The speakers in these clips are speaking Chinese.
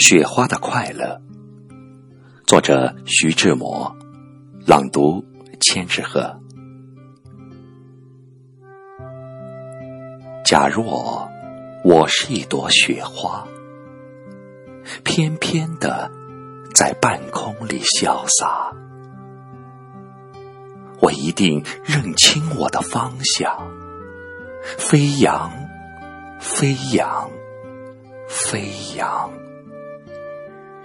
雪花的快乐，作者徐志摩，朗读千纸鹤。假若我是一朵雪花，翩翩的在半空里潇洒，我一定认清我的方向，飞扬，飞扬，飞扬。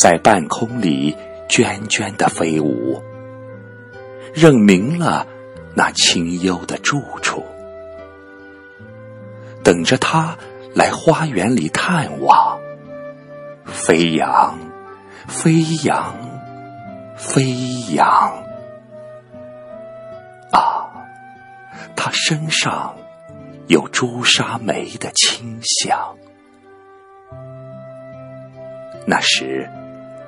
在半空里涓涓的飞舞，认明了那清幽的住处，等着他来花园里探望。飞扬，飞扬，飞扬！啊，他身上有朱砂梅的清香。那时。